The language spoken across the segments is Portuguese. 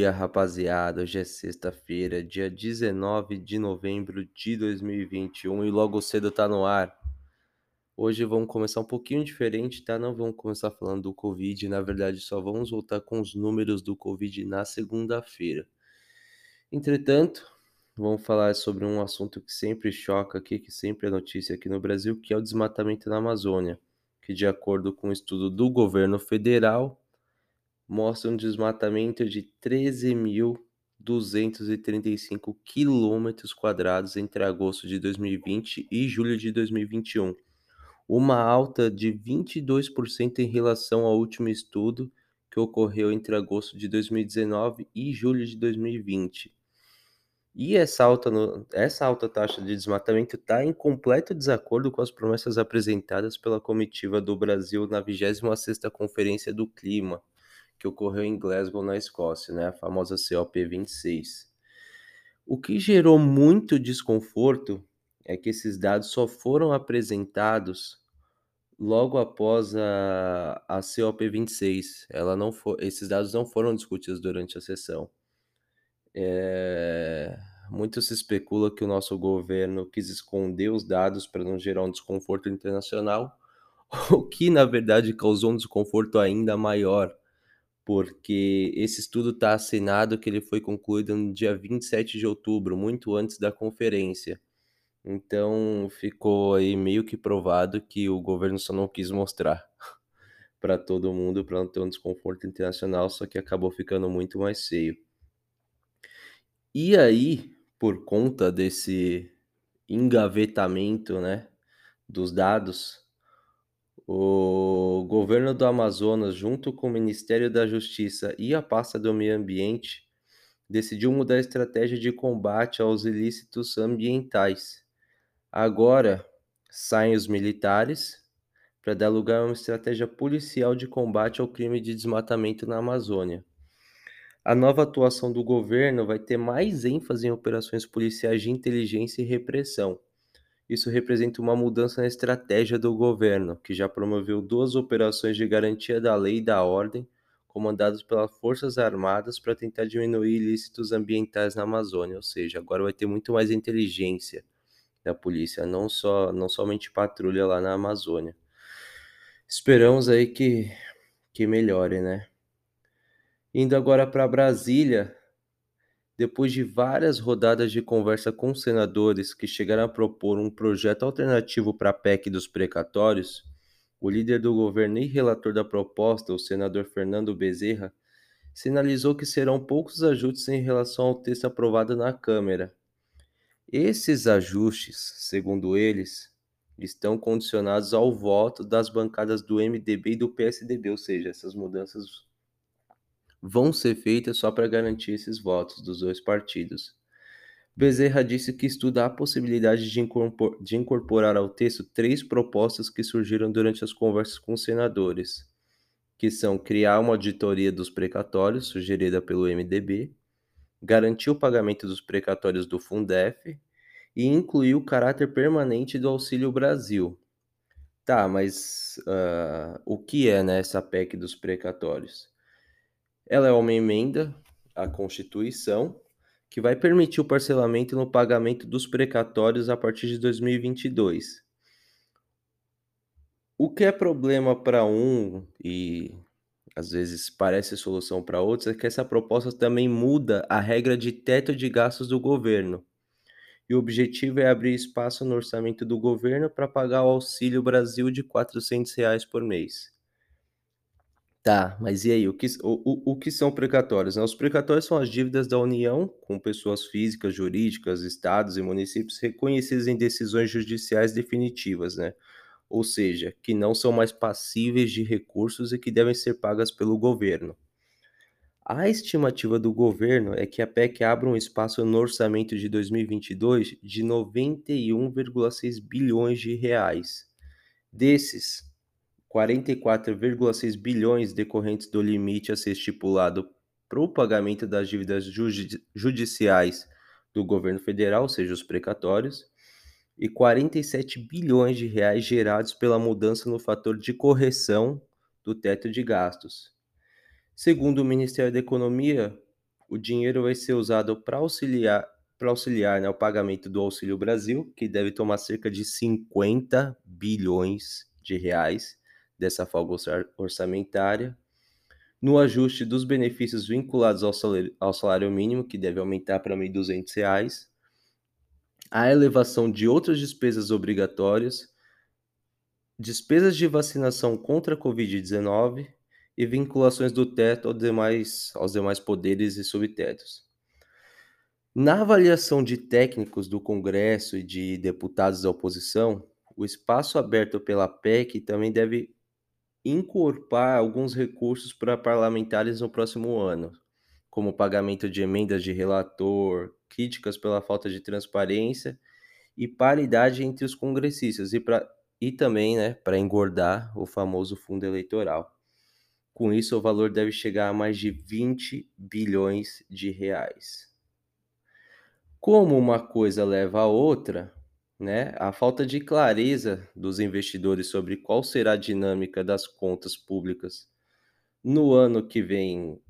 dia, rapaziada. Hoje é sexta-feira, dia 19 de novembro de 2021 e logo cedo tá no ar. Hoje vamos começar um pouquinho diferente, tá? Não vamos começar falando do Covid, na verdade só vamos voltar com os números do Covid na segunda-feira. Entretanto, vamos falar sobre um assunto que sempre choca aqui, que sempre é notícia aqui no Brasil, que é o desmatamento na Amazônia, que de acordo com um estudo do governo federal, mostra um desmatamento de 13.235 quilômetros quadrados entre agosto de 2020 e julho de 2021, uma alta de 22% em relação ao último estudo que ocorreu entre agosto de 2019 e julho de 2020. E essa alta, no, essa alta taxa de desmatamento está em completo desacordo com as promessas apresentadas pela comitiva do Brasil na 26ª Conferência do Clima, que ocorreu em Glasgow, na Escócia, né, a famosa COP26. O que gerou muito desconforto é que esses dados só foram apresentados logo após a, a COP26. Ela não for, esses dados não foram discutidos durante a sessão. É, muito se especula que o nosso governo quis esconder os dados para não gerar um desconforto internacional, o que na verdade causou um desconforto ainda maior porque esse estudo está assinado que ele foi concluído no dia 27 de outubro, muito antes da conferência. Então ficou aí meio que provado que o governo só não quis mostrar para todo mundo para não ter um desconforto internacional, só que acabou ficando muito mais feio. E aí, por conta desse engavetamento, né, dos dados, o governo do Amazonas, junto com o Ministério da Justiça e a pasta do Meio Ambiente, decidiu mudar a estratégia de combate aos ilícitos ambientais. Agora saem os militares para dar lugar a uma estratégia policial de combate ao crime de desmatamento na Amazônia. A nova atuação do governo vai ter mais ênfase em operações policiais de inteligência e repressão isso representa uma mudança na estratégia do governo, que já promoveu duas operações de garantia da lei e da ordem, comandadas pelas Forças Armadas para tentar diminuir ilícitos ambientais na Amazônia, ou seja, agora vai ter muito mais inteligência da polícia, não só não somente patrulha lá na Amazônia. Esperamos aí que que melhore, né? Indo agora para Brasília, depois de várias rodadas de conversa com senadores que chegaram a propor um projeto alternativo para a PEC dos precatórios, o líder do governo e relator da proposta, o senador Fernando Bezerra, sinalizou que serão poucos ajustes em relação ao texto aprovado na Câmara. Esses ajustes, segundo eles, estão condicionados ao voto das bancadas do MDB e do PSDB, ou seja, essas mudanças vão ser feitas só para garantir esses votos dos dois partidos. Bezerra disse que estuda a possibilidade de, incorpor de incorporar ao texto três propostas que surgiram durante as conversas com os senadores, que são criar uma auditoria dos precatórios, sugerida pelo MDB, garantir o pagamento dos precatórios do Fundef e incluir o caráter permanente do Auxílio Brasil. Tá, mas uh, o que é né, essa PEC dos precatórios? Ela é uma emenda à Constituição que vai permitir o parcelamento no pagamento dos precatórios a partir de 2022. O que é problema para um e às vezes parece solução para outros é que essa proposta também muda a regra de teto de gastos do governo. E o objetivo é abrir espaço no orçamento do governo para pagar o Auxílio Brasil de 400 reais por mês. Tá, mas e aí, o que, o, o, o que são precatórios? né? Os precatórios são as dívidas da União com pessoas físicas, jurídicas, estados e municípios reconhecidos em decisões judiciais definitivas, né? Ou seja, que não são mais passíveis de recursos e que devem ser pagas pelo governo. A estimativa do governo é que a PEC abra um espaço no orçamento de 2022 de 91,6 bilhões de reais. Desses, 44,6 bilhões decorrentes do limite a ser estipulado para o pagamento das dívidas judiciais do governo federal, ou seja, os precatórios, e 47 bilhões de reais gerados pela mudança no fator de correção do teto de gastos. Segundo o Ministério da Economia, o dinheiro vai ser usado para auxiliar para auxiliar, né, o pagamento do Auxílio Brasil, que deve tomar cerca de 50 bilhões de reais dessa folga orçamentária, no ajuste dos benefícios vinculados ao salário, ao salário mínimo, que deve aumentar para R$ 1.200, a elevação de outras despesas obrigatórias, despesas de vacinação contra a Covid-19 e vinculações do teto aos demais, aos demais poderes e subtetos. Na avaliação de técnicos do Congresso e de deputados da oposição, o espaço aberto pela PEC também deve incorporar alguns recursos para parlamentares no próximo ano, como pagamento de emendas de relator, críticas pela falta de transparência e paridade entre os congressistas e, pra, e também né, para engordar o famoso fundo eleitoral. Com isso, o valor deve chegar a mais de 20 bilhões de reais. Como uma coisa leva a outra, né, a falta de clareza dos investidores sobre qual será a dinâmica das contas públicas no ano que vem,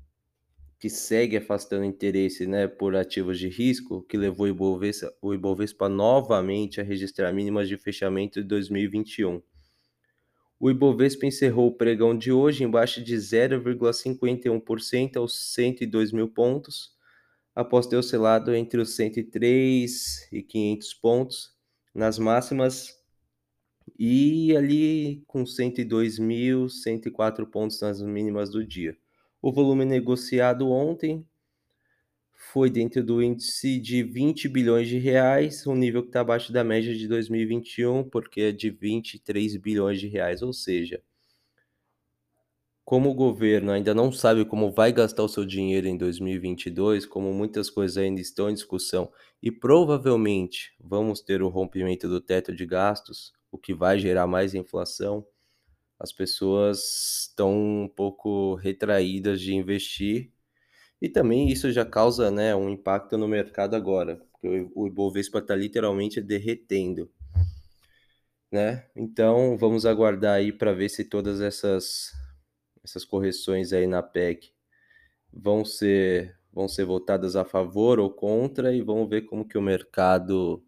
que segue afastando interesse né, por ativos de risco, que levou o Ibovespa, o Ibovespa novamente a registrar mínimas de fechamento de 2021. O Ibovespa encerrou o pregão de hoje em baixa de 0,51% aos 102 mil pontos, após ter oscilado entre os 103 e 500 pontos nas máximas e ali com 102.104 pontos nas mínimas do dia. O volume negociado ontem foi dentro do índice de 20 bilhões de reais, um nível que está abaixo da média de 2021, porque é de 23 bilhões de reais, ou seja, como o governo ainda não sabe como vai gastar o seu dinheiro em 2022, como muitas coisas ainda estão em discussão e provavelmente vamos ter o rompimento do teto de gastos, o que vai gerar mais inflação, as pessoas estão um pouco retraídas de investir e também isso já causa né, um impacto no mercado agora, porque o Ibovespa está literalmente derretendo. Né? Então vamos aguardar aí para ver se todas essas essas correções aí na PEC vão ser vão ser votadas a favor ou contra e vamos ver como que o mercado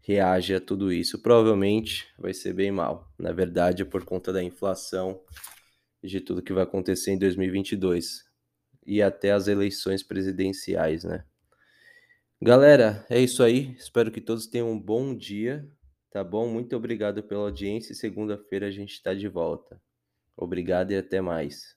reage a tudo isso. Provavelmente vai ser bem mal. Na verdade, por conta da inflação e de tudo que vai acontecer em 2022 e até as eleições presidenciais, né? Galera, é isso aí. Espero que todos tenham um bom dia, tá bom? Muito obrigado pela audiência segunda-feira a gente está de volta. Obrigado e até mais.